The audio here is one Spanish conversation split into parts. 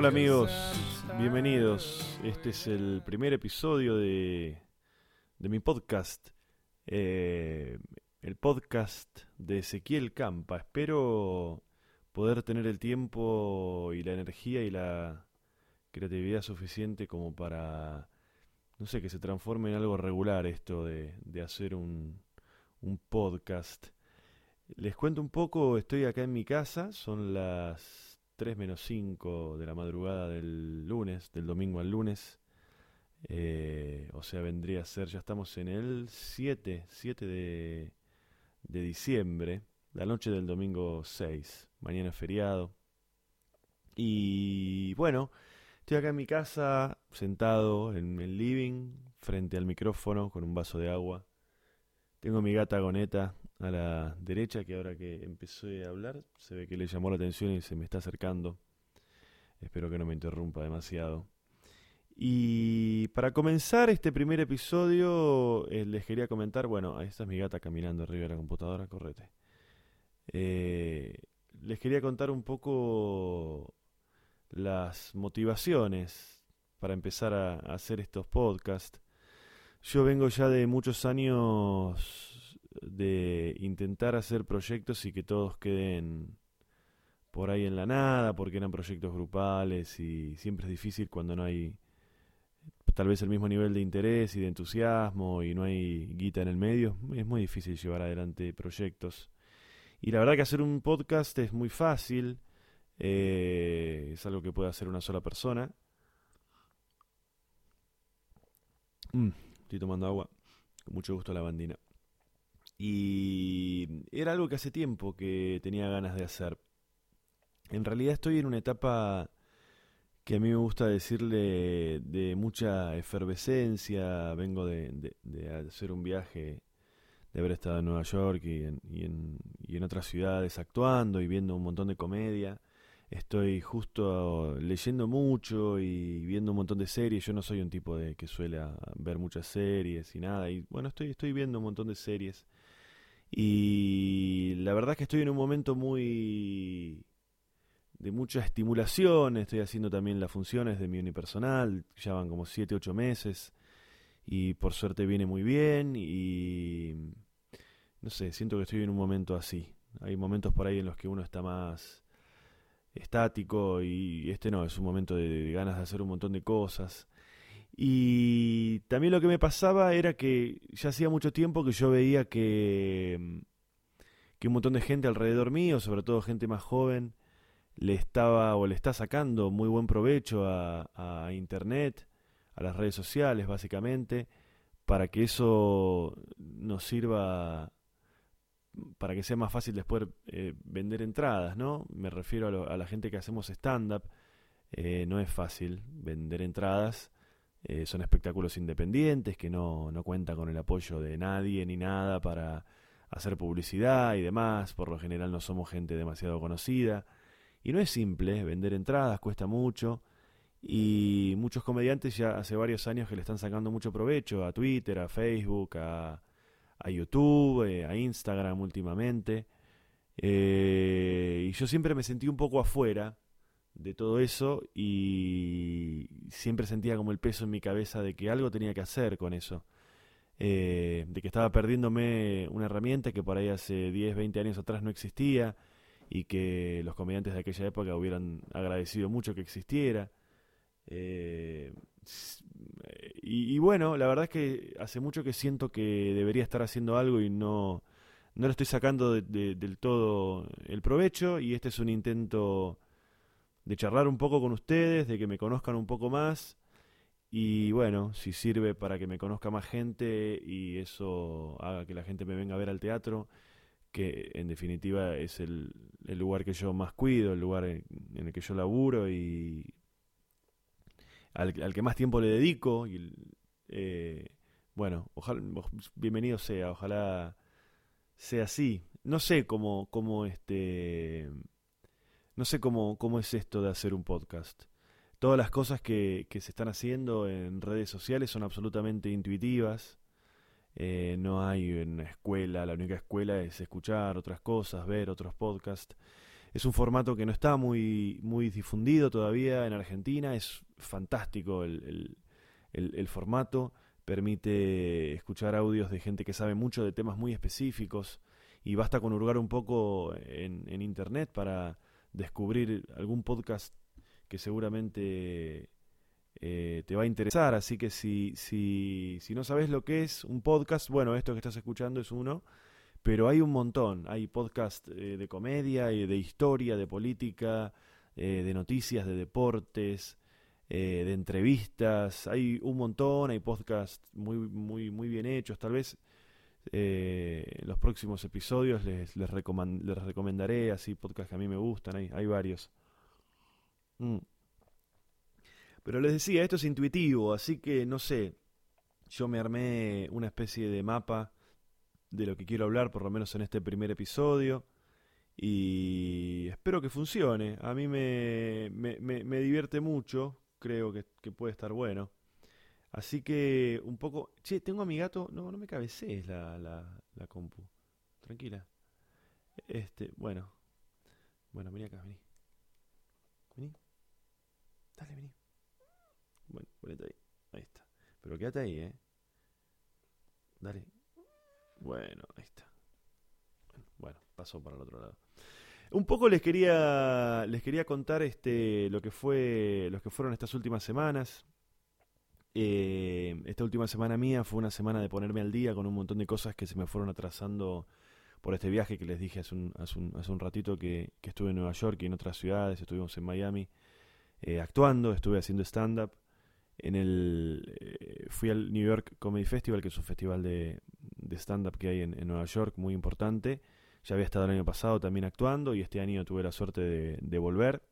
Hola amigos, bienvenidos. Este es el primer episodio de, de mi podcast, eh, el podcast de Ezequiel Campa. Espero poder tener el tiempo y la energía y la creatividad suficiente como para, no sé, que se transforme en algo regular esto de, de hacer un, un podcast. Les cuento un poco, estoy acá en mi casa, son las 3 menos 5 de la madrugada del lunes, del domingo al lunes. Eh, o sea, vendría a ser, ya estamos en el 7, 7 de, de diciembre, la noche del domingo 6, mañana es feriado. Y bueno, estoy acá en mi casa, sentado en el living, frente al micrófono, con un vaso de agua. Tengo mi gata Goneta a la derecha, que ahora que empecé a hablar, se ve que le llamó la atención y se me está acercando. Espero que no me interrumpa demasiado. Y para comenzar este primer episodio, eh, les quería comentar, bueno, esta es mi gata caminando arriba de la computadora, correte. Eh, les quería contar un poco las motivaciones para empezar a, a hacer estos podcasts. Yo vengo ya de muchos años de intentar hacer proyectos y que todos queden por ahí en la nada, porque eran proyectos grupales y siempre es difícil cuando no hay tal vez el mismo nivel de interés y de entusiasmo y no hay guita en el medio. Es muy difícil llevar adelante proyectos. Y la verdad que hacer un podcast es muy fácil, eh, es algo que puede hacer una sola persona. Mm, estoy tomando agua, con mucho gusto la bandina. Y era algo que hace tiempo que tenía ganas de hacer. En realidad estoy en una etapa que a mí me gusta decirle de mucha efervescencia. Vengo de, de- hacer un viaje, de haber estado en Nueva York y en, y en, y en otras ciudades actuando y viendo un montón de comedia. Estoy justo leyendo mucho y viendo un montón de series. Yo no soy un tipo de que suele ver muchas series y nada. Y bueno, estoy, estoy viendo un montón de series. Y la verdad es que estoy en un momento muy de mucha estimulación, estoy haciendo también las funciones de mi unipersonal, ya van como 7, 8 meses y por suerte viene muy bien y no sé, siento que estoy en un momento así. Hay momentos por ahí en los que uno está más estático y este no, es un momento de, de ganas de hacer un montón de cosas. Y también lo que me pasaba era que ya hacía mucho tiempo que yo veía que, que un montón de gente alrededor mío, sobre todo gente más joven, le estaba o le está sacando muy buen provecho a, a internet, a las redes sociales básicamente, para que eso nos sirva para que sea más fácil después eh, vender entradas, ¿no? Me refiero a, lo- a la gente que hacemos stand-up, eh, no es fácil vender entradas, eh, son espectáculos independientes que no, no cuentan con el apoyo de nadie ni nada para hacer publicidad y demás, por lo general no somos gente demasiado conocida. Y no es simple, vender entradas cuesta mucho y muchos comediantes ya hace varios años que le están sacando mucho provecho a Twitter, a Facebook, a, a YouTube, eh, a Instagram últimamente. Eh, y yo siempre me sentí un poco afuera de todo eso y siempre sentía como el peso en mi cabeza de que algo tenía que hacer con eso. Eh, de que estaba perdiéndome una herramienta que por ahí hace 10, 20 años atrás no existía y que los comediantes de aquella época hubieran agradecido mucho que existiera. Eh, y, bueno, la verdad es que hace mucho que siento que debería estar haciendo algo y no, no le estoy sacando de- de- del todo el provecho y este es un intento de charlar un poco con ustedes, de que me conozcan un poco más y bueno, si sirve para que me conozca más gente y eso haga que la gente me venga a ver al teatro, que en definitiva es el, el lugar que yo más cuido, el lugar en, en el que yo laburo y al, que más tiempo le dedico. Y, eh, bueno, ojalá, bienvenido sea, ojalá sea así. No sé cómo, cómo este, no sé cómo, cómo es esto de hacer un podcast. todas las cosas que, que, se están haciendo en redes sociales son absolutamente intuitivas. Eh, no hay una escuela, la única escuela es escuchar otras cosas, ver otros podcasts. Es un formato que no está muy, muy difundido todavía en Argentina, es fantástico el, el, formato, permite escuchar audios de gente que sabe mucho de temas muy específicos y basta con hurgar un poco en internet para descubrir algún podcast que seguramente eh, te va a interesar. Así que si, si, si no sabes lo que es un podcast, bueno, esto que estás escuchando es uno, pero hay un montón. Hay podcast eh, de comedia, y de historia, de política, eh, de noticias, de deportes, de entrevistas. Hay un montón, hay podcasts muy, muy, muy bien hechos. Tal vez en los próximos episodios les, les, recomendaré así podcasts que a mí me gustan. Hay, hay varios. Mm. Pero les decía, esto es intuitivo, así que no sé, yo me armé una especie de mapa de lo que quiero hablar, por lo menos en este primer episodio, y espero que funcione. A mí me, me, divierte mucho, creo que, puede estar bueno. Así que un poco... Che, tengo a mi gato... No, no me cabecees la, la, la compu. Tranquila. Este, bueno. Bueno, vení acá, vení. Vení. Dale, vení. Bueno, ponete ahí. Ahí está. Pero quédate ahí, ¿eh? Dale. Bueno, ahí está. Bueno, pasó para el otro lado. Un poco les quería les quería contar este lo que fue los que fueron estas últimas semanas. Eh, esta última semana mía fue una semana de ponerme al día con un montón de cosas que se me fueron atrasando por este viaje que les dije hace un, hace un, hace un ratito que, estuve en Nueva York y en otras ciudades, estuvimos en Miami eh, actuando, estuve haciendo stand-up en el eh, fui al New York Comedy Festival, que es un festival de, de stand-up que hay en, Nueva York, muy importante. Ya había estado el año pasado también actuando y este año tuve la suerte de, volver.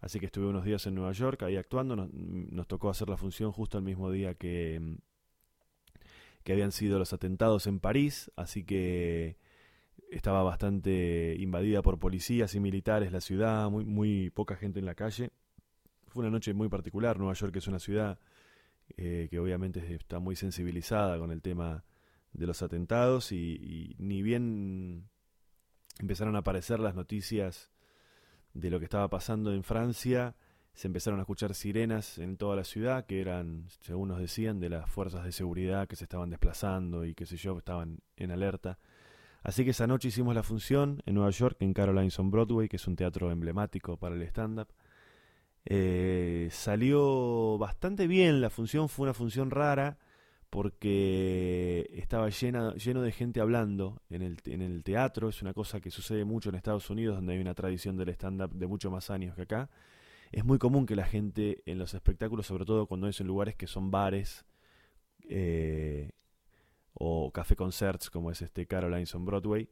Así que estuve unos días en Nueva York ahí actuando. Nos, tocó hacer la función justo el mismo día que, que habían sido los atentados en París. Así que estaba bastante invadida por policías y militares la ciudad, muy, muy poca gente en la calle fue una noche muy particular. Nueva York es una ciudad eh, que obviamente está muy sensibilizada con el tema de los atentados y, ni bien empezaron a aparecer las noticias de lo que estaba pasando en Francia, se empezaron a escuchar sirenas en toda la ciudad que eran, según nos decían, de las fuerzas de seguridad que se estaban desplazando y qué sé yo, estaban en alerta. Así que esa noche hicimos la función en Nueva York, en Caroline's on Broadway, que es un teatro emblemático para el stand-up. Eh, salió bastante bien, la función fue una función rara porque estaba lleno de gente hablando en el, en el teatro, es una cosa que sucede mucho en Estados Unidos donde hay una tradición del stand-up de mucho más años que acá. Es muy común que la gente en los espectáculos, sobre todo cuando es en lugares que son bares eh, o café concerts como es este Caroline's on Broadway,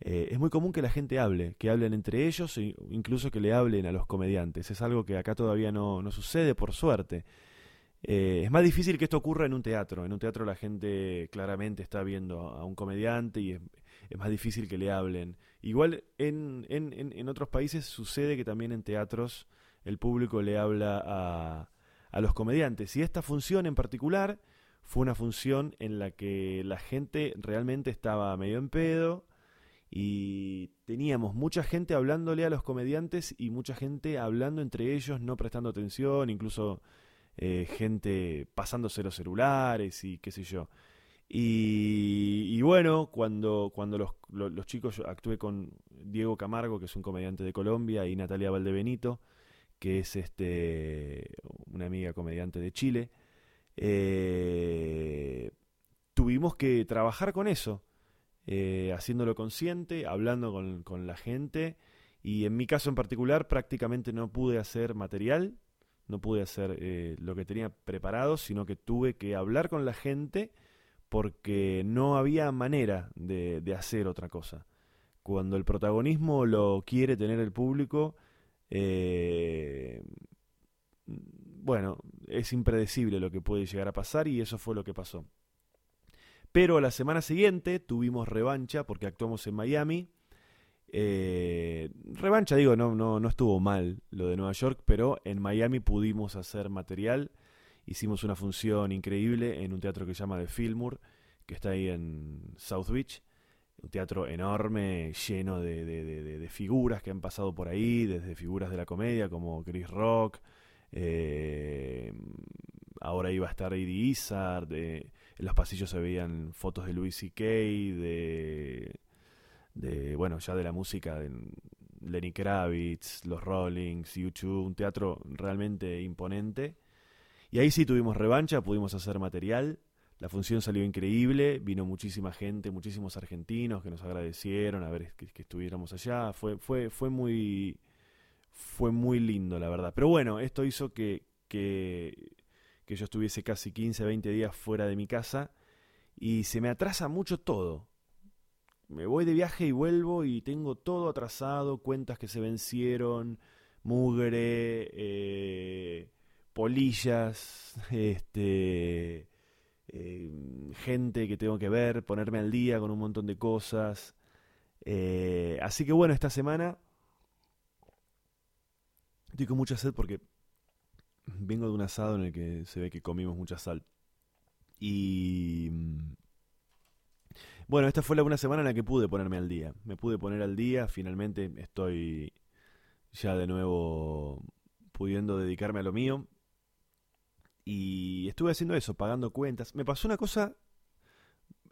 eh, es muy común que la gente hable, que hablen entre ellos e incluso que le hablen a los comediantes. Es algo que acá todavía no, no sucede, por suerte. Eh, es más difícil que esto ocurra en un teatro. En un teatro la gente claramente está viendo a un comediante y es, más difícil que le hablen. Igual en, en, en, otros países sucede que también en teatros el público le habla a, a los comediantes. Y esta función en particular fue una función en la que la gente realmente estaba medio en pedo y teníamos mucha gente hablándole a los comediantes y mucha gente hablando entre ellos, no prestando atención, incluso eh, gente pasándose los celulares y qué sé yo. Y, bueno, cuando, cuando los, chicos, yo actué con Diego Camargo, que es un comediante de Colombia, y Natalia Valdebenito, que es este una amiga comediante de Chile, eh, tuvimos que trabajar con eso eh, haciéndolo consciente, hablando con, la gente. Y en mi caso en particular prácticamente no pude hacer material, no pude hacer eh, lo que tenía preparado, sino que tuve que hablar con la gente porque no había manera de, hacer otra cosa. Cuando el protagonismo lo quiere tener el público, eh, bueno, es impredecible lo que puede llegar a pasar y eso fue lo que pasó. Pero la semana siguiente tuvimos revancha porque actuamos en Miami. Eh, revancha, digo, no, no, no estuvo mal lo de Nueva York, pero en Miami pudimos hacer material. Hicimos una función increíble en un teatro que se llama The Fillmore, que está ahí en South Beach. Un teatro enorme, lleno de, de, de, figuras que han pasado por ahí, desde figuras de la comedia como Chris Rock. Eh, ahora iba a estar Eddie Izzard. en los pasillos se veían fotos de Louis C.K., de de bueno, ya de la música de Lenny Kravitz, los Rollings, YouTube, un teatro realmente imponente. Y ahí sí tuvimos revancha, pudimos hacer material. La función salió increíble, vino muchísima gente, muchísimos argentinos que nos agradecieron a ver que, estuviéramos allá. Fue, fue, fue muy fue muy lindo, la verdad. Pero bueno, esto hizo que, que, que yo estuviese casi 15, 20 días fuera de mi casa y se me atrasa mucho todo me voy de viaje y vuelvo y tengo todo atrasado, cuentas que se vencieron, mugre, eh, polillas, este, eh, gente que tengo que ver, ponerme al día con un montón de cosas. Eh, así que bueno, esta semana estoy con mucha sed porque vengo de un asado en el que se ve que comimos mucha sal. Y mm, bueno, esta fue la una semana en la que pude ponerme al día. Me pude poner al día, finalmente estoy ya de nuevo pudiendo dedicarme a lo mío. Y estuve haciendo eso, pagando cuentas. Me pasó una cosa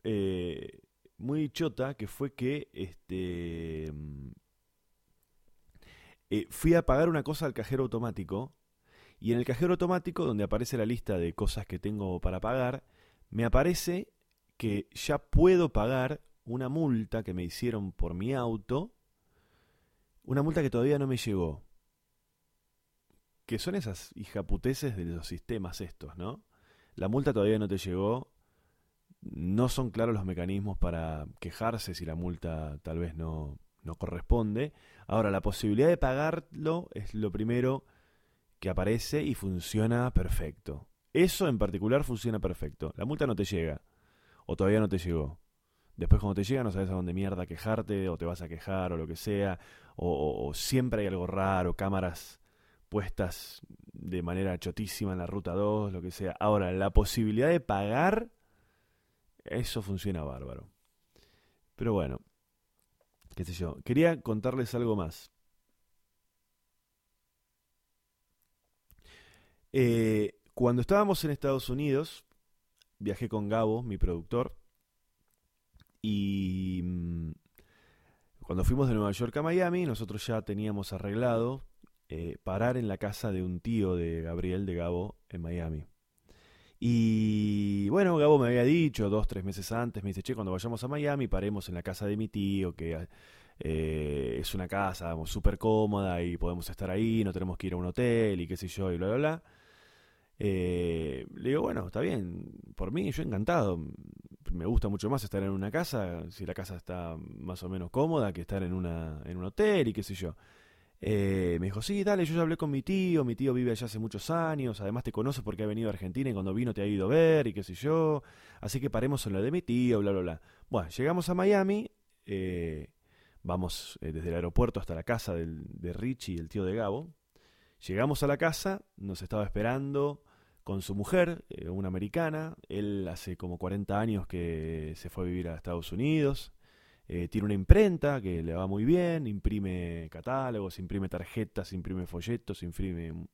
eh, muy chota, que fue que este eh, fui a pagar una cosa al cajero automático. Y en el cajero automático, donde aparece la lista de cosas que tengo para pagar, me aparece que ya puedo pagar una multa que me hicieron por mi auto, una multa que todavía no me llegó. Que son esas hijaputeces de los sistemas estos, ¿no? La multa todavía no te llegó, no son claros los mecanismos para quejarse si la multa tal vez no, no corresponde. Ahora, la posibilidad de pagarlo es lo primero que aparece y funciona perfecto. Eso en particular funciona perfecto. La multa no te llega o todavía no te llegó. Después cuando te llega no sabes a dónde mierda quejarte, o te vas a quejar, o lo que sea, o, siempre hay algo raro, cámaras puestas de manera chotísima en la ruta 2, lo que sea. Ahora, la posibilidad de pagar, eso funciona bárbaro. Pero bueno, qué sé yo. Quería contarles algo más. Eh, cuando estábamos en Estados Unidos, viajé con Gabo, mi productor, y mm, cuando fuimos de Nueva York a Miami, nosotros ya teníamos arreglado eh, parar en la casa de un tío de Gabriel de Gabo en Miami. Y bueno, Gabo me había dicho dos, tres meses antes, me dice, che, cuando vayamos a Miami paremos en la casa de mi tío, que eh, es una casa súper cómoda y podemos estar ahí, no tenemos que ir a un hotel y qué sé yo, y bla, bla, bla. Eh, le digo, bueno, está bien, por mí yo encantado. Me gusta mucho más estar en una casa, si la casa está más o menos cómoda, que estar en, una, en un hotel y qué sé yo. Eh, me dijo, sí, dale, yo ya hablé con mi tío, mi tío vive allá hace muchos años, además te conoce porque ha venido a Argentina y cuando vino te ha ido a ver y qué sé yo, así que paremos en lo de mi tío, bla, bla, bla. Bueno, llegamos a Miami, eh, vamos desde el aeropuerto hasta la casa de Richie, el tío de Gabo. Llegamos a la casa, nos estaba esperando con su mujer, eh, una americana. Él hace como 40 años que se fue a vivir a Estados Unidos. Eh, tiene una imprenta que le va muy bien, imprime catálogos, imprime tarjetas, imprime folletos, imprime un,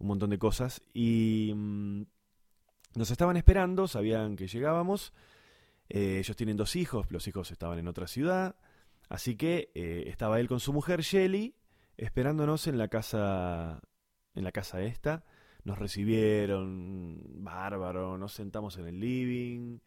montón de cosas. Y mm, nos estaban esperando, sabían que llegábamos. Eh, ellos tienen dos hijos, los hijos estaban en otra ciudad. Así que estaba él con su mujer Shelly esperándonos en la casa en la casa esta nos recibieron bárbaro, nos sentamos en el living,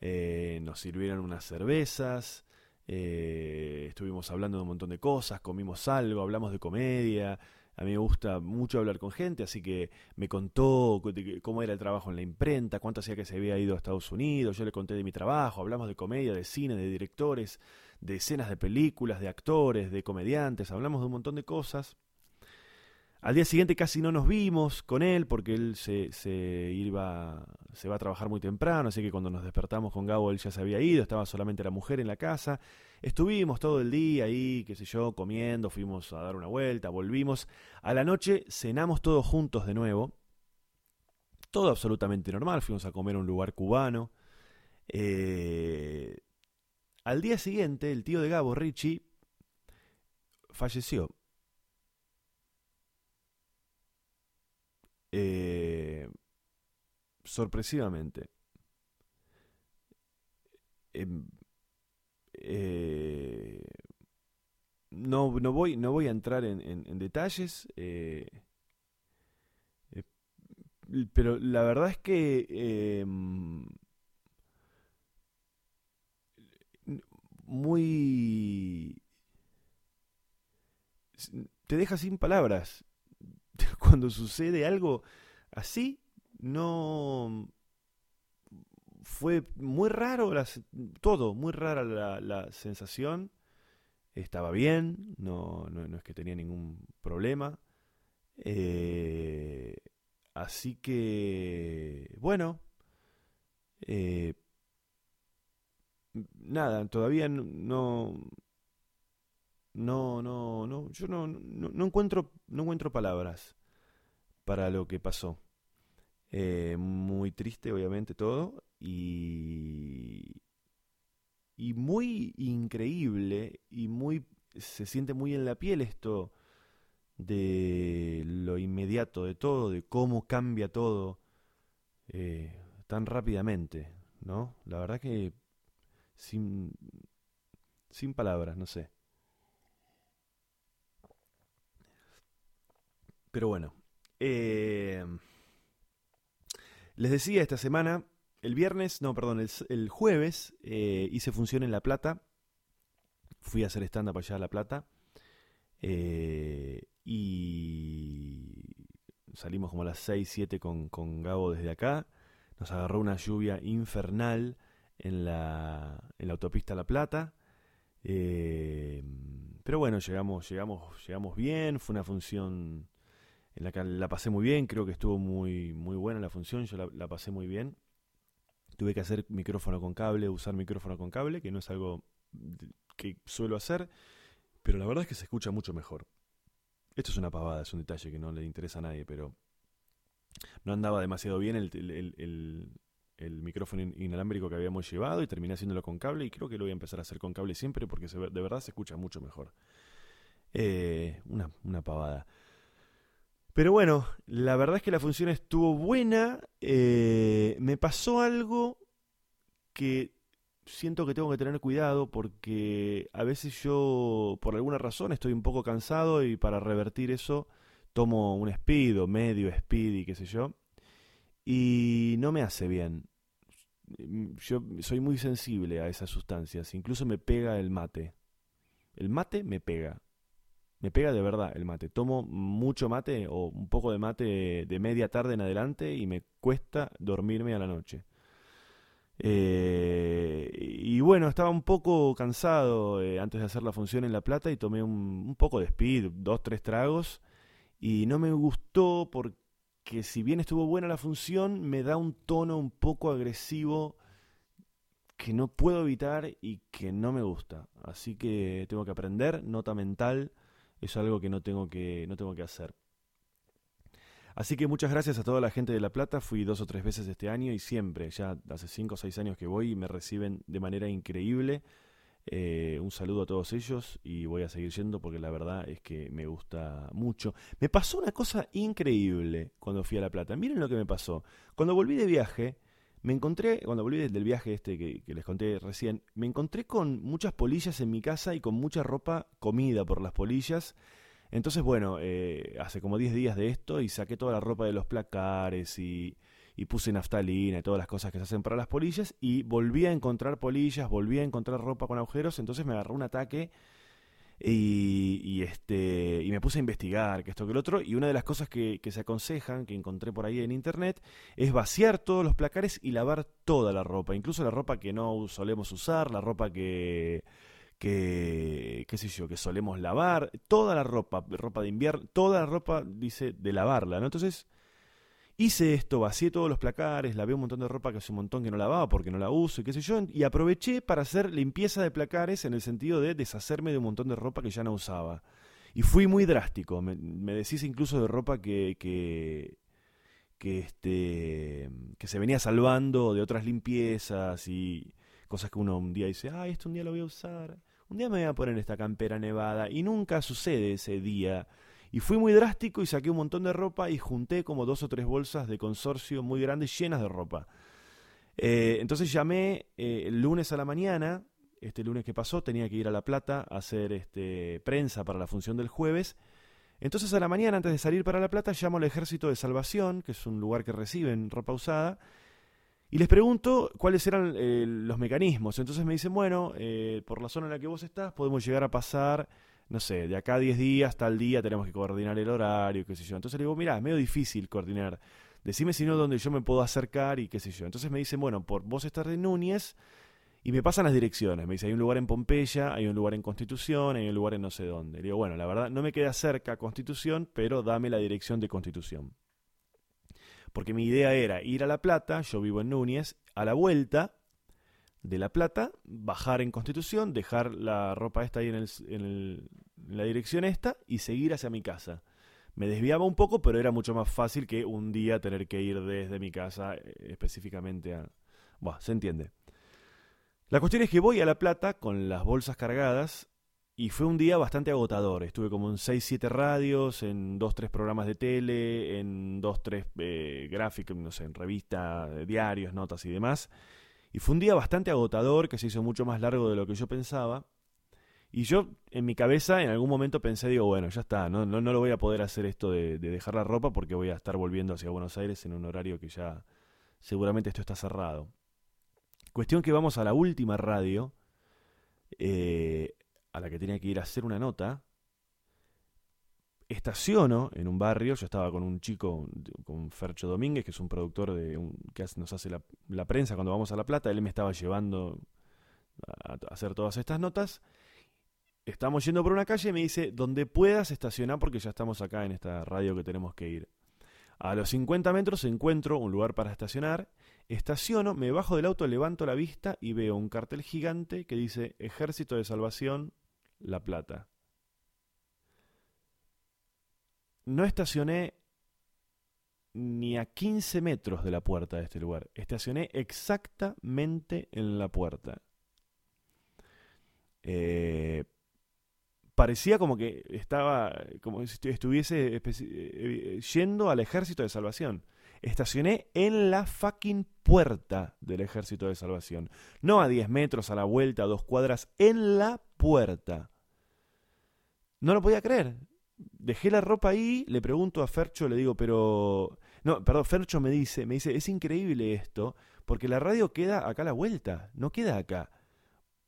eh, nos sirvieron unas cervezas, eh, estuvimos hablando de un montón de cosas, comimos algo, hablamos de comedia. A mí me gusta mucho hablar con gente, así que me contó cómo era el trabajo en la imprenta, cuánto hacía que se había ido a Estados Unidos, yo le conté de mi trabajo, hablamos de comedia, de cine, de directores, de escenas de películas, de actores, de comediantes, hablamos de un montón de cosas. Al día siguiente casi no nos vimos con él porque él se, se, iba, se va a trabajar muy temprano, así que cuando nos despertamos con Gabo él ya se había ido, estaba solamente la mujer en la casa. Estuvimos todo el día ahí, qué sé yo, comiendo, fuimos a dar una vuelta, volvimos. A la noche cenamos todos juntos de nuevo. Todo absolutamente normal, fuimos a comer a un lugar cubano. Eh, al día siguiente, el tío de Gabo, Richie, falleció. Eh, sorpresivamente. Em, eh, no, no, voy, no voy a entrar en, en, detalles, eh, pero la verdad es que em, muy... te deja sin palabras cuando sucede algo así, no... Fue muy raro todo, muy rara la, sensación. Estaba bien, no, no, es que tenía ningún problema. Eh, así que, bueno, eh, nada, todavía no, no, no, no, yo no, no, encuentro, no encuentro palabras para lo que pasó. Eh, muy triste, obviamente, todo. Y, y muy increíble y muy se siente muy en la piel esto de lo inmediato de todo, de cómo cambia todo eh, tan rápidamente, ¿no? La verdad que sin, sin palabras, no sé. Pero bueno. Eh, les decía esta semana, el viernes, no, perdón, el, jueves eh, hice función en La Plata. Fui a hacer stand-up allá a La Plata. Eh, y salimos como a las 6, 7 con, con Gabo desde acá. Nos agarró una lluvia infernal en la, en la autopista La Plata. Pero bueno, llegamos, llegamos, llegamos bien, fue una función en la que la pasé muy bien, creo que estuvo muy, muy buena la función, yo la, pasé muy bien. Tuve que hacer micrófono con cable, usar micrófono con cable, que no es algo que suelo hacer, pero la verdad es que se escucha mucho mejor. Esto es una pavada, es un detalle que no le interesa a nadie, pero no andaba demasiado bien el, el micrófono inalámbrico que habíamos llevado y terminé haciéndolo con cable y creo que lo voy a empezar a hacer con cable siempre porque de verdad se escucha mucho mejor. Eh, una, una, pavada. Pero bueno, la verdad es que la función estuvo buena. Eh, me pasó algo que siento que tengo que tener cuidado porque a veces yo, por alguna razón, estoy un poco cansado y para revertir eso tomo un speed o medio speed y qué sé yo y no me hace bien. Yo soy muy sensible a esas sustancias, incluso me pega el mate. El mate me pega. Me pega de verdad el mate. Tomo mucho mate o un poco de mate de media tarde en adelante y me cuesta dormirme a la noche. Eh, y bueno, estaba un poco cansado eh, antes de hacer la función en La Plata y tomé un, un poco de speed, dos, tres tragos. Y no me gustó porque que si bien estuvo buena la función, me da un tono un poco agresivo que no puedo evitar y que no me gusta. Así que tengo que aprender, nota mental, es algo que no tengo que, no tengo que hacer. Así que muchas gracias a toda la gente de La Plata, fui dos o tres veces este año y siempre, ya hace cinco o seis años que voy y me reciben de manera increíble. Eh, un saludo a todos ellos y voy a seguir yendo porque la verdad es que me gusta mucho. Me pasó una cosa increíble cuando fui a La Plata. Miren lo que me pasó. Cuando volví de viaje, me encontré, cuando volví del viaje este que, les conté recién, me encontré con muchas polillas en mi casa y con mucha ropa comida por las polillas. Entonces, bueno, eh, hace como 10 días de esto y saqué toda la ropa de los placares y y puse naftalina y todas las cosas que se hacen para las polillas y volví a encontrar polillas, volví a encontrar ropa con agujeros, entonces me agarró un ataque y, este, y me puse a investigar que esto que el otro y una de las cosas que, se aconsejan, que encontré por ahí en internet, es vaciar todos los placares y lavar toda la ropa, incluso la ropa que no solemos usar, la ropa que que, qué sé yo, que solemos lavar, toda la ropa, ropa de invierno, toda la ropa, dice, de lavarla, ¿no? Entonces, hice esto, vacié todos los placares, lavé un montón de ropa que hace un montón que no lavaba porque no la uso y qué sé yo, y aproveché para hacer limpieza de placares en el sentido de deshacerme de un montón de ropa que ya no usaba. Y fui muy drástico, me, me deshice incluso de ropa que, que, que, este, que se venía salvando de otras limpiezas y cosas que uno un día dice, ah, esto un día lo voy a usar un día me voy a poner esta campera nevada y nunca sucede ese día. Y fui muy drástico y saqué un montón de ropa y junté como dos o tres bolsas de consorcio muy grandes llenas de ropa. Eh, entonces llamé eh, el lunes a la mañana, este lunes que pasó, tenía que ir a La Plata a hacer este, prensa para la función del jueves. Entonces a la mañana, antes de salir para La Plata, llamo al Ejército de Salvación, que es un lugar que reciben ropa usada, y les pregunto cuáles eran eh, los mecanismos. Entonces me dicen, bueno, por la zona en la que vos estás, podemos llegar a pasar, no sé, de acá a 10 días, tal día, tenemos que coordinar el horario, qué sé yo. Entonces le digo, mira, es medio difícil coordinar. Decime si no dónde yo me puedo acercar y qué sé yo. Entonces me dicen, bueno, por vos estás de Núñez y me pasan las direcciones. Me dice, hay un lugar en Pompeya, hay un lugar en Constitución, hay un lugar en no sé dónde. Le digo, bueno, la verdad no me queda cerca Constitución, pero dame la dirección de Constitución porque mi idea era ir a La Plata, yo vivo en Núñez, a la vuelta de La Plata, bajar en Constitución, dejar la ropa esta ahí en, en, la dirección esta y seguir hacia mi casa. Me desviaba un poco, pero era mucho más fácil que un día tener que ir desde mi casa eh, específicamente a... Bueno, se entiende. La cuestión es que voy a La Plata con las bolsas cargadas y fue un día bastante agotador. Estuve como en 6-7 radios, en 2-3 programas de tele, en 2-3 eh, gráficos, no sé, en revistas, diarios, notas y demás. Y fue un día bastante agotador, que se hizo mucho más largo de lo que yo pensaba. Y yo, en mi cabeza, en algún momento pensé, digo, bueno, ya está, no, no, no lo voy a poder hacer esto de, de dejar la ropa porque voy a estar volviendo hacia Buenos Aires en un horario que ya seguramente esto está cerrado. Cuestión que vamos a la última radio. Eh, a la que tenía que ir a hacer una nota, estaciono en un barrio, yo estaba con un chico, con Fercho Domínguez, que es un productor de que nos hace la, prensa cuando vamos a La Plata, él me estaba llevando a, hacer todas estas notas. Estamos yendo por una calle y me dice, donde puedas estacionar porque ya estamos acá en esta radio que tenemos que ir. A los 50 metros encuentro un lugar para estacionar, estaciono, me bajo del auto, levanto la vista y veo un cartel gigante que dice Ejército de Salvación la Plata. No estacioné ni a 15 metros de la puerta de este lugar. Estacioné exactamente en la puerta. Eh, parecía como que estaba, como si estuviese eh, yendo al ejército de salvación. Estacioné en la fucking puerta del ejército de salvación. No a 10 metros, a la vuelta, a dos cuadras, en la puerta. No lo podía creer. Dejé la ropa ahí, le pregunto a Fercho, le digo, pero... No, perdón, Fercho me dice, me dice, es increíble esto, porque la radio queda acá a la vuelta, no queda acá.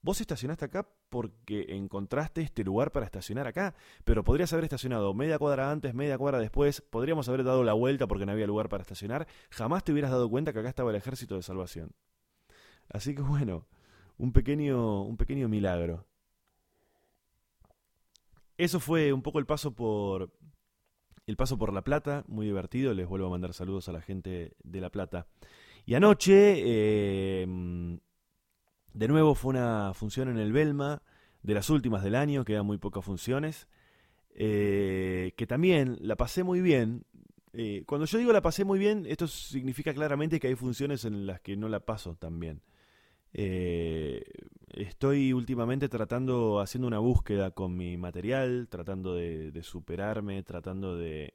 Vos estacionaste acá porque encontraste este lugar para estacionar acá, pero podrías haber estacionado media cuadra antes, media cuadra después, podríamos haber dado la vuelta porque no había lugar para estacionar, jamás te hubieras dado cuenta que acá estaba el ejército de salvación. Así que bueno, un pequeño, un pequeño milagro. Eso fue un poco el paso por el paso por La Plata, muy divertido. Les vuelvo a mandar saludos a la gente de La Plata. Y anoche, em, de nuevo, fue una función en el Belma, de las últimas del año, quedan muy pocas funciones, eh, que también la pasé muy bien. Eh, cuando yo digo la pasé muy bien, esto significa claramente que hay funciones en las que no la paso tan bien. Eh, estoy últimamente tratando, haciendo una búsqueda con mi material, tratando de, superarme, tratando de,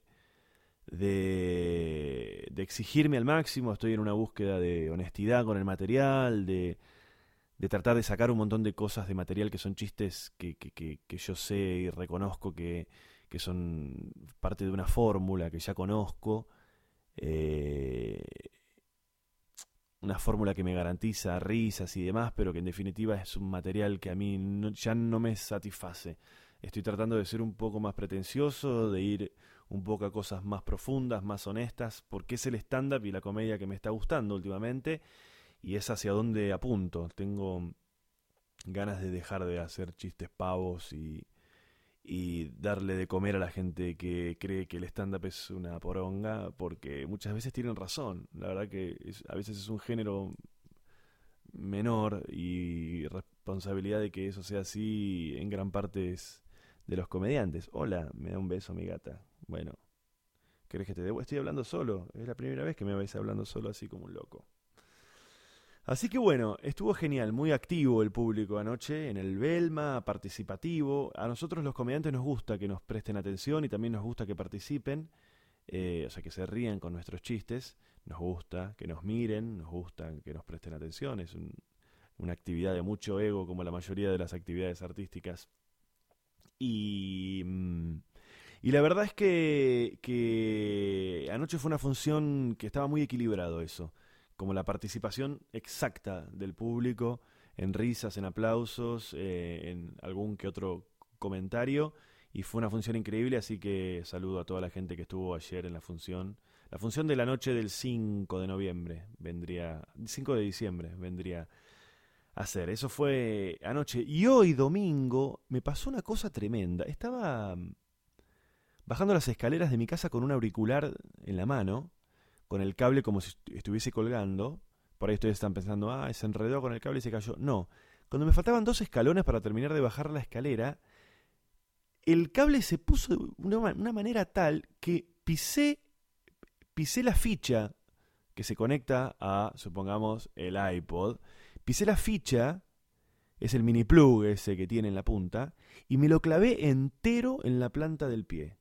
de, exigirme al máximo. Estoy en una búsqueda de honestidad con el material, de, tratar de sacar un montón de cosas de material que son chistes que, yo sé y reconozco que, que son parte de una fórmula que ya conozco. Eh, una fórmula que me garantiza risas y demás, pero que en definitiva es un material que a mí ya no me satisface. Estoy tratando de ser un poco más pretencioso, de ir un poco a cosas más profundas, más honestas, porque es el stand-up y la comedia que me está gustando últimamente y es hacia donde apunto. Tengo ganas de dejar de hacer chistes pavos y, y darle de comer a la gente que cree que el stand-up es una poronga, porque muchas veces tienen razón. La verdad que a veces es un género menor y responsabilidad de que eso sea así en gran parte es de los comediantes. Hola, me da un beso mi gata. Bueno, ¿querés que te debo? Estoy hablando solo. Es la primera vez que me vais hablando solo así como un loco. Así que bueno, estuvo genial, muy activo el público anoche en el Belma, participativo. A nosotros los comediantes nos gusta que nos presten atención y también nos gusta que participen, eh, o sea, que se rían con nuestros chistes. Nos gusta que nos miren, nos gusta que nos presten atención. Es una actividad de mucho ego como la mayoría de las actividades artísticas. Y, mm, la verdad es que, que anoche fue una función que estaba muy equilibrado eso como la participación exacta del público en risas, en aplausos, eh, en algún que otro comentario. Y fue una función increíble, así que saludo a toda la gente que estuvo ayer en la función. La función de la noche del 5 de noviembre vendría, 5 de diciembre vendría a ser. Eso fue anoche. Y hoy, domingo, me pasó una cosa tremenda. Estaba mm, bajando las escaleras de mi casa con un auricular en la mano con el cable como si estuviese colgando. Por ahí ustedes están pensando, ah, se enredó con el cable y se cayó. No, cuando me faltaban dos escalones para terminar de bajar la escalera, el cable se puso de una, manera tal que pisé, pisé la ficha que se conecta a, supongamos, el iPod. Pisé la ficha, es el mini plug ese que tiene en la punta, y me lo clavé entero en la planta del pie.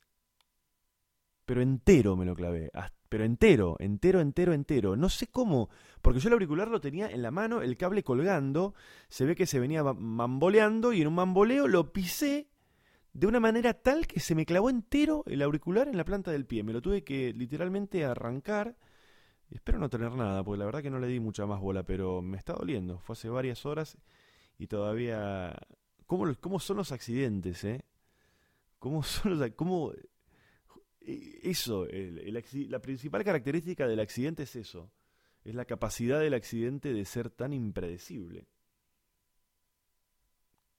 Pero entero me lo clavé, hasta pero entero, entero, entero, entero. No sé cómo, porque yo el auricular lo tenía en la mano, el cable colgando, se ve que se venía mamboleando y en un mamboleo lo pisé de una manera tal que se me clavó entero el auricular en la planta del pie. Me lo tuve que literalmente arrancar. Espero no tener nada, porque la verdad que no le di mucha más bola, pero me está doliendo. Fue hace varias horas y todavía... ¿Cómo, cómo son los accidentes, eh? ¿Cómo son los... ¿Cómo eso, la principal característica del accidente es eso, es la capacidad del accidente de ser tan impredecible.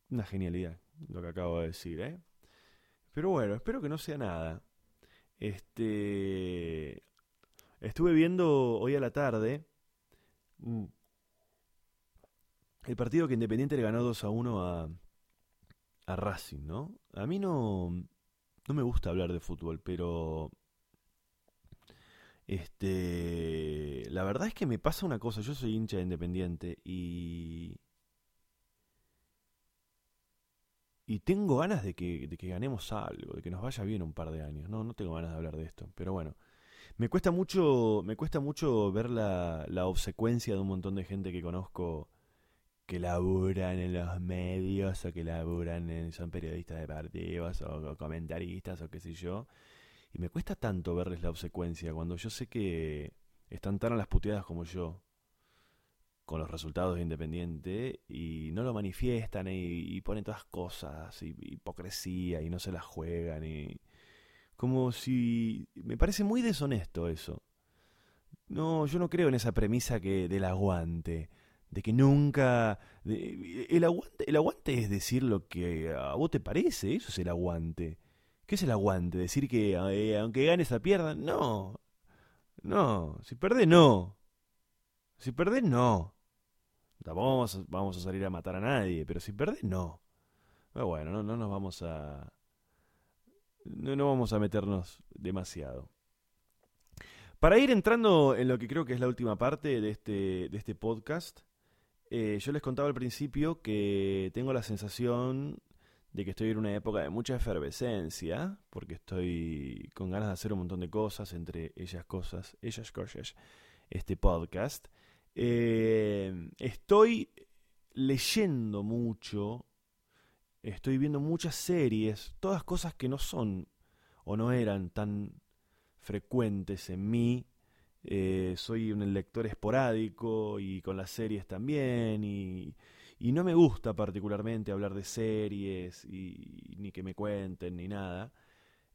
Una genialidad lo que acabo de decir, ¿eh? Pero bueno, espero que no sea nada. Este estuve viendo hoy a la tarde mm, el partido que Independiente le ganó 2 a 1 a, a Racing, ¿no? A mí no no me gusta hablar de fútbol, pero este, la verdad es que me pasa una cosa, yo soy hincha de Independiente y y tengo ganas de que, de que ganemos algo, de que nos vaya bien un par de años. No, no tengo ganas de hablar de esto, pero bueno. Me cuesta mucho, me cuesta mucho ver la, la obsecuencia de un montón de gente que conozco que laburan en los medios o que laburan en, son periodistas de partidos o, comentaristas o qué sé yo. Y me cuesta tanto verles la obsecuencia cuando yo sé que están tan a las puteadas como yo con los resultados de Independiente y no lo manifiestan y, ponen todas cosas, y, hipocresía y no se las juegan y como si me parece muy deshonesto eso. No, yo no creo en esa premisa que del aguante de que nunca... el, aguante, el aguante es decir lo que a vos te parece, eso es el aguante. ¿Qué es el aguante? Decir que eh, aunque ganes a pierda, no. No, si perdés, no. Si perdés, no. Tampoco vamos, a salir a matar a nadie, pero si perdés, no. Pero bueno, no, no nos vamos a... No, no vamos a meternos demasiado. Para ir entrando en lo que creo que es la última parte de este, de este podcast, eh, yo les contaba al principio que tengo la sensación de que estoy en una época de mucha efervescencia, porque estoy con ganas de hacer un montón de cosas, entre ellas cosas, ellas cosas, este podcast. Eh, estoy leyendo mucho, estoy viendo muchas series, todas cosas que no son o no eran tan frecuentes en mí eh, soy un lector esporádico y con las series también y, no me gusta particularmente hablar de series y, ni que me cuenten ni nada.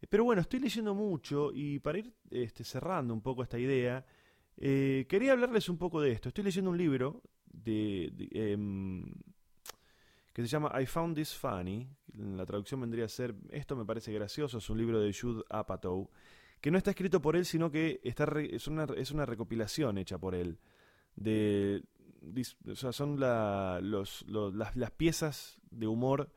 Pero bueno, estoy leyendo mucho y para ir este, cerrando un poco esta idea, eh, quería hablarles un poco de esto. Estoy leyendo un libro de, em, que se llama I Found This Funny. La traducción vendría a ser Esto me parece gracioso. Es un libro de Jude Apatow, que no está escrito por él, sino que está es, una, es una recopilación hecha por él. De, son las, las, piezas de humor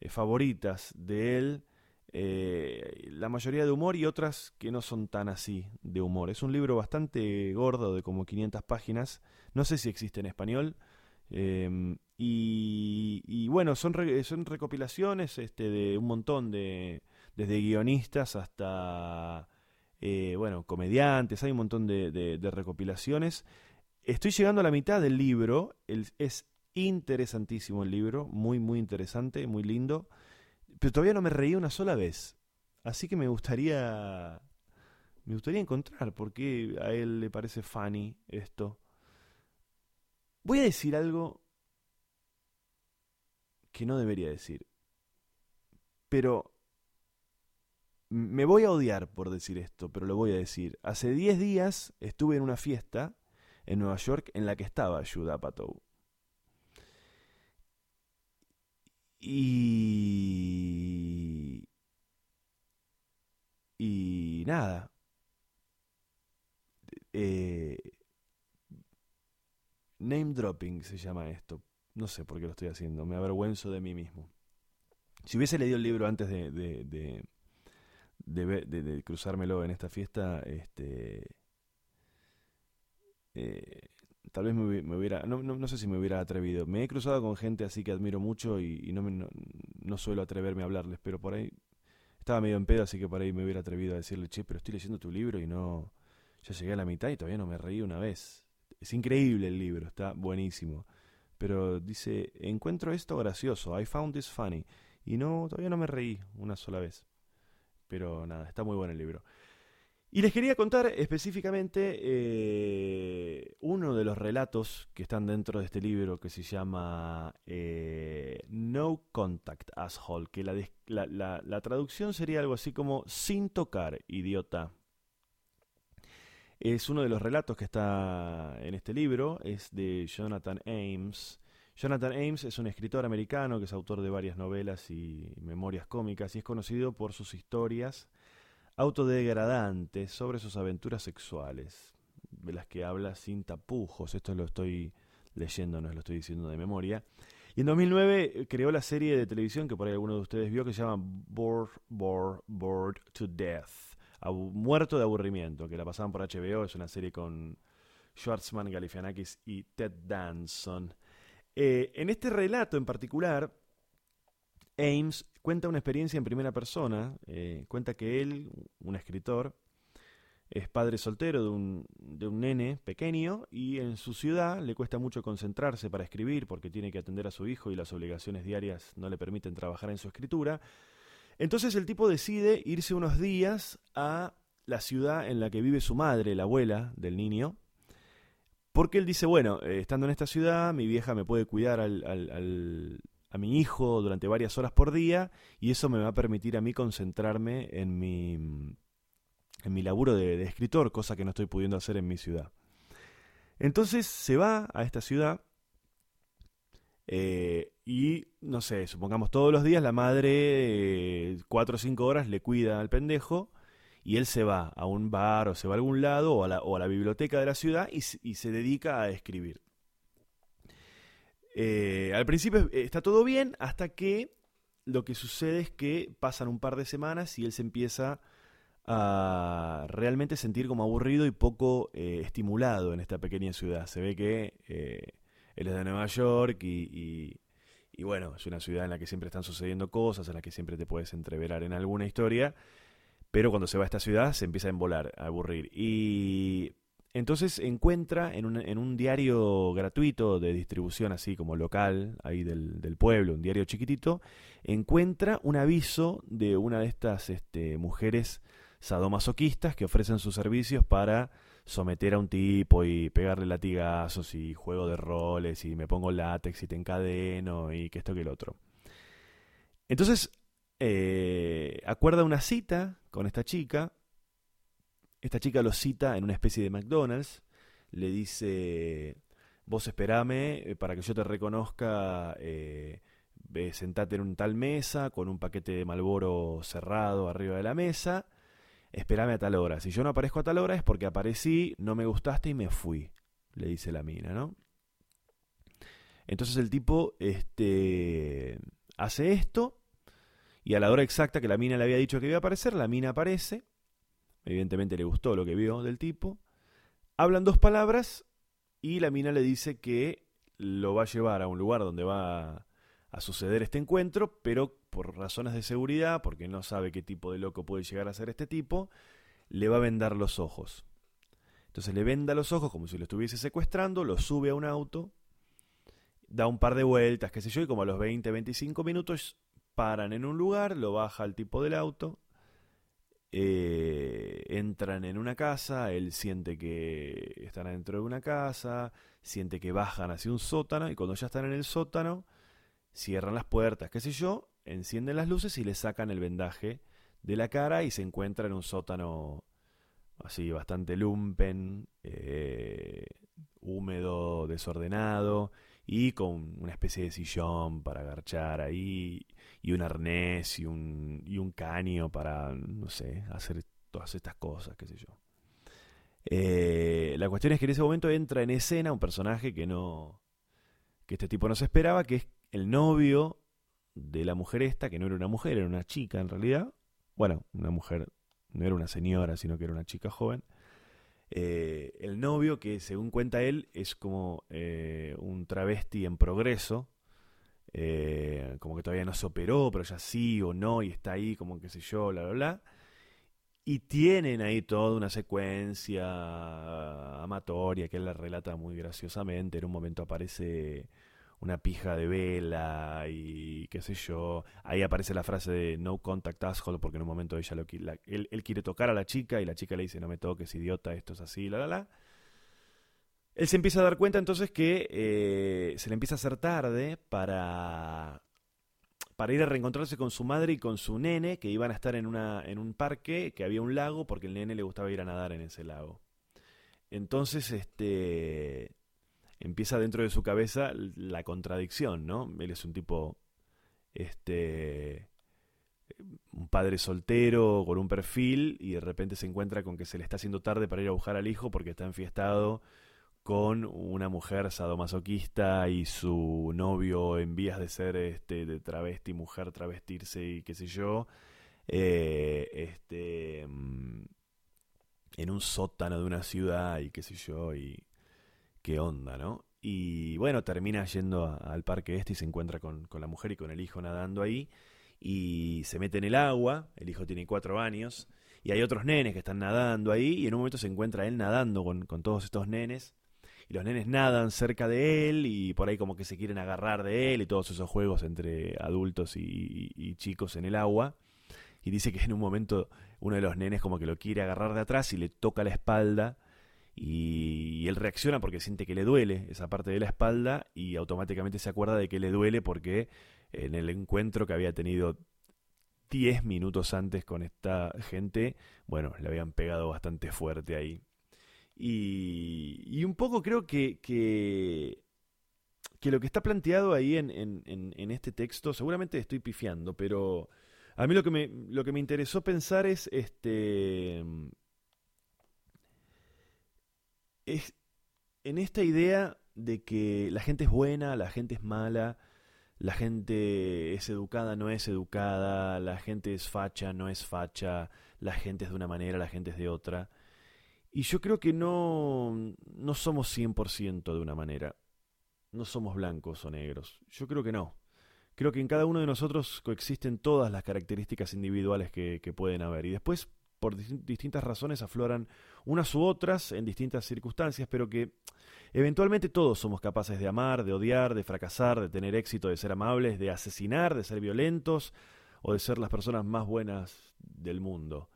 eh, favoritas de él. Eh, la mayoría de humor y otras que no son tan así de humor. Es un libro bastante gordo de como 500 páginas. No sé si existe en español. Em, y, bueno, son, son recopilaciones este, de un montón de, desde guionistas hasta, eh, bueno, comediantes, hay un montón de, recopilaciones. Estoy llegando a la mitad del libro, es interesantísimo el libro, muy, muy interesante, muy lindo, pero todavía no me reí una sola vez. Así que me gustaría, me gustaría encontrar por qué a él le parece funny esto. Voy a decir algo que no debería decir. Pero me voy a odiar por decir esto, pero lo voy a decir. Hace 10 días estuve en una fiesta en Nueva York en la que estaba Judah Patou. Y... Y nada. Eh, Name dropping se llama esto. No sé por qué lo estoy haciendo. Me avergüenzo de mí mismo. Si hubiese leído el libro antes de, cruzármelo en esta fiesta, este, eh, tal vez me, hubiera, no, no, sé si me hubiera atrevido. Me he cruzado con gente así que admiro mucho y, no, me, no, suelo atreverme a hablarles, pero por ahí estaba medio en pedo, así que por ahí me hubiera atrevido a decirle, che, pero estoy leyendo tu libro y no, ya llegué a la mitad y todavía no me reí una vez. Es increíble el libro, está buenísimo. Pero dice, encuentro esto gracioso, I found this funny. Y no, todavía no me reí una sola vez. Pero nada, está muy bueno el libro. Y les quería contar específicamente eh, uno de los relatos que están dentro de este libro que se llama eh, No Contact Asshole, que la, la traducción sería algo así como sin tocar, idiota. Es uno de los relatos que está en este libro, es de Jonathan Ames. Jonathan Ames es un escritor americano que es autor de varias novelas y memorias cómicas y es conocido por sus historias autodegradantes sobre sus aventuras sexuales, de las que habla sin tapujos. Esto lo estoy leyendo, no lo estoy diciendo de memoria. Y en 2009 creó la serie de televisión que por ahí alguno de ustedes vio que se llama Bored, Bored, Bored to Death Muerto de aburrimiento, que la pasaban por HBO, es una serie con Schwartzman, Galifianakis y Ted Danson. Eh, en este relato en particular, Ames cuenta una experiencia en primera persona, eh, cuenta que él, un escritor, es padre soltero de un, de un nene pequeño y en su ciudad le cuesta mucho concentrarse para escribir porque tiene que atender a su hijo y las obligaciones diarias no le permiten trabajar en su escritura. Entonces el tipo decide irse unos días a la ciudad en la que vive su madre, la abuela del niño, porque él dice, bueno, eh, estando en esta ciudad, mi vieja me puede cuidar al, al, a mi hijo durante varias horas por día y eso me va a permitir a mí concentrarme en mi, en mi laburo de, escritor, cosa que no estoy pudiendo hacer en mi ciudad. Entonces se va a esta ciudad eh, y, no sé, supongamos todos los días la madre, eh, cuatro o cinco horas, le cuida al pendejo y él se va a un bar o se va a algún lado o a la, o a la biblioteca de la ciudad y, se dedica a escribir. Eh, al principio está todo bien hasta que lo que sucede es que pasan un par de semanas y él se empieza a realmente sentir como aburrido y poco estimulado en esta pequeña ciudad. Se ve que él es de Nueva York y, y, bueno, es una ciudad en la que siempre están sucediendo cosas, en la que siempre te puedes entreverar en alguna historia, pero cuando se va a esta ciudad se empieza a embolar, a aburrir. Y entonces encuentra en un, en un diario gratuito de distribución así como local, ahí del, del, pueblo, un diario chiquitito, encuentra un aviso de una de estas este, mujeres sadomasoquistas que ofrecen sus servicios para someter a un tipo y pegarle latigazos y juego de roles y me pongo látex y te encadeno y que esto que el otro. Entonces, eh, acuerda una cita con esta chica. Esta chica lo cita en una especie de McDonald's. Le dice, vos esperame eh, para que yo te reconozca. Eh, sentate en un tal mesa con un paquete de Malboro cerrado arriba de la mesa, espérame a tal hora. Si yo no aparezco a tal hora es porque aparecí, no me gustaste y me fui, le dice la mina, ¿no? Entonces el tipo este, hace esto y a la hora exacta que la mina le había dicho que iba a aparecer, la mina aparece. Evidentemente le gustó lo que vio del tipo. Hablan dos palabras y la mina le dice que lo va a llevar a un lugar donde va a suceder este encuentro, pero por razones de seguridad, porque no sabe qué tipo de loco puede llegar a ser este tipo, le va a vendar los ojos. Entonces le venda los ojos como si lo estuviese secuestrando, lo sube a un auto, da un par de vueltas, qué sé yo, y como a los 20, 25 minutos paran en un lugar, lo baja el tipo del auto, eh, entran en una casa, él siente que están adentro de una casa, siente que bajan hacia un sótano, y cuando ya están en el sótano, cierran las puertas, qué sé yo, encienden las luces y le sacan el vendaje de la cara y se encuentra en un sótano así bastante lumpen, eh, húmedo, desordenado y con una especie de sillón para agarchar ahí y un arnés y un, y un caño para, no sé, hacer todas estas cosas, qué sé yo. Eh, la cuestión es que en ese momento entra en escena un personaje que no, que este tipo no se esperaba, que es el novio de la mujer esta, que no era una mujer, era una chica en realidad. Bueno, una mujer, no era una señora, sino que era una chica joven. Eh, el novio, que según cuenta él, es como eh, un travesti en progreso, eh, como que todavía no se operó, pero ya sí o no, y está ahí, como que sé yo, bla, bla, bla. Y tienen ahí toda una secuencia amatoria que él la relata muy graciosamente. En un momento aparece una pija de vela y qué sé yo. Ahí aparece la frase de no contact asshole porque en un momento ella lo él, él, quiere tocar a la chica y la chica le dice no me toques idiota, esto es así, la la la. Él se empieza a dar cuenta entonces que eh, se le empieza a hacer tarde para, para ir a reencontrarse con su madre y con su nene que iban a estar en, una, en un parque que había un lago porque el nene le gustaba ir a nadar en ese lago. Entonces, este empieza dentro de su cabeza la contradicción, ¿no? Él es un tipo, este, un padre soltero con un perfil y de repente se encuentra con que se le está haciendo tarde para ir a buscar al hijo porque está enfiestado con una mujer sadomasoquista y su novio en vías de ser este de travesti, mujer travestirse y qué sé yo, eh, este mm, en un sótano de una ciudad y qué sé yo y qué onda, ¿no? Y bueno, termina yendo al parque este y se encuentra con, la mujer y con el hijo nadando ahí. Y se mete en el agua, el hijo tiene cuatro años, y hay otros nenes que están nadando ahí, y en un momento se encuentra él nadando con, todos estos nenes. Y los nenes nadan cerca de él y por ahí como que se quieren agarrar de él y todos esos juegos entre adultos y, y chicos en el agua. Y dice que en un momento uno de los nenes como que lo quiere agarrar de atrás y le toca la espalda y él reacciona porque siente que le duele esa parte de la espalda y automáticamente se acuerda de que le duele porque en el encuentro que había tenido 10 minutos antes con esta gente, bueno, le habían pegado bastante fuerte ahí. Y, y un poco creo que, que, que, lo que está planteado ahí en, en, en, este texto, seguramente estoy pifiando, pero a mí lo que me, lo que me interesó pensar es este es en esta idea de que la gente es buena, la gente es mala, la gente es educada, no es educada, la gente es facha, no es facha, la gente es de una manera, la gente es de otra. Y yo creo que no, no somos 100% de una manera. No somos blancos o negros. Yo creo que no. Creo que en cada uno de nosotros coexisten todas las características individuales que, que pueden haber. Y después por distintas razones afloran unas u otras en distintas circunstancias, pero que eventualmente todos somos capaces de amar, de odiar, de fracasar, de tener éxito, de ser amables, de asesinar, de ser violentos o de ser las personas más buenas del mundo.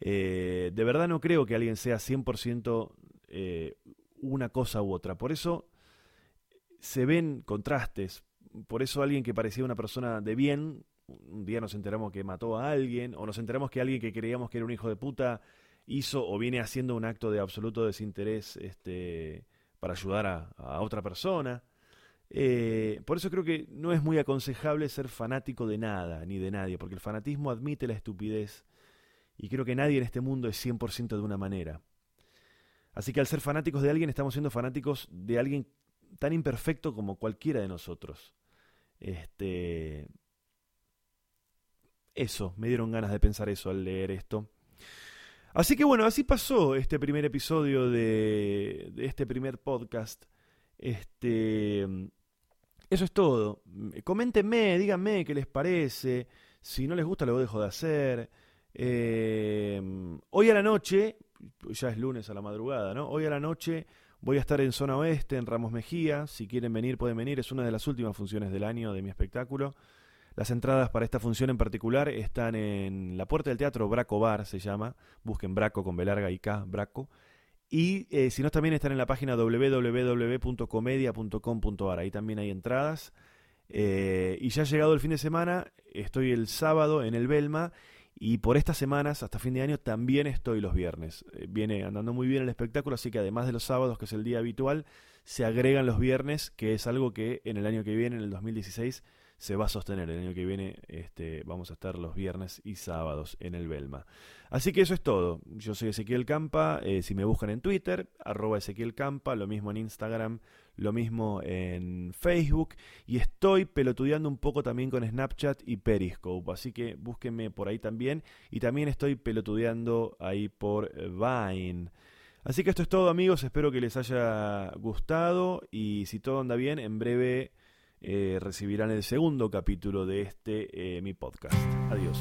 Eh, de verdad no creo que alguien sea 100% eh, una cosa u otra. Por eso se ven contrastes. Por eso alguien que parecía una persona de bien un día nos enteramos que mató a alguien, o nos enteramos que alguien que creíamos que era un hijo de puta hizo o viene haciendo un acto de absoluto desinterés este, para ayudar a, otra persona. Eh, por eso creo que no es muy aconsejable ser fanático de nada ni de nadie, porque el fanatismo admite la estupidez y creo que nadie en este mundo es 100% de una manera. Así que al ser fanáticos de alguien estamos siendo fanáticos de alguien tan imperfecto como cualquiera de nosotros. Este eso, me dieron ganas de pensar eso al leer esto. Así que bueno, así pasó este primer episodio de, este primer podcast. Este eso es todo. Coméntenme, díganme qué les parece. Si no les gusta, lo dejo de hacer. Eh, hoy a la noche, ya es lunes a la madrugada, ¿no? Hoy a la noche voy a estar en zona oeste, en Ramos Mejía. Si quieren venir, pueden venir. Es una de las últimas funciones del año de mi espectáculo. Las entradas para esta función en particular están en la puerta del teatro Braco Bar, se llama. Busquen Braco con B larga y K, Braco. Y eh, si no, también están en la página www.comedia.com.ar. Ahí también hay entradas. Eh, y ya ha llegado el fin de semana. Estoy el sábado en el Belma. Y por estas semanas, hasta fin de año, también estoy los viernes. Eh, viene andando muy bien el espectáculo, así que además de los sábados, que es el día habitual, se agregan los viernes, que es algo que en el año que viene, en el 2016, se va a sostener. El año que viene este, vamos a estar los viernes y sábados en el Belma. Así que eso es todo. Yo soy Ezequiel Campa. Eh, si me buscan en Twitter, arroba Ezequiel Campa, lo mismo en Instagram, lo mismo en Facebook. Y estoy pelotudeando un poco también con Snapchat y Periscope. Así que búsquenme por ahí también. Y también estoy pelotudeando ahí por Vine. Así que esto es todo amigos, espero que les haya gustado y si todo anda bien, en breve eh, recibirán el segundo capítulo de este eh, mi podcast. Adiós.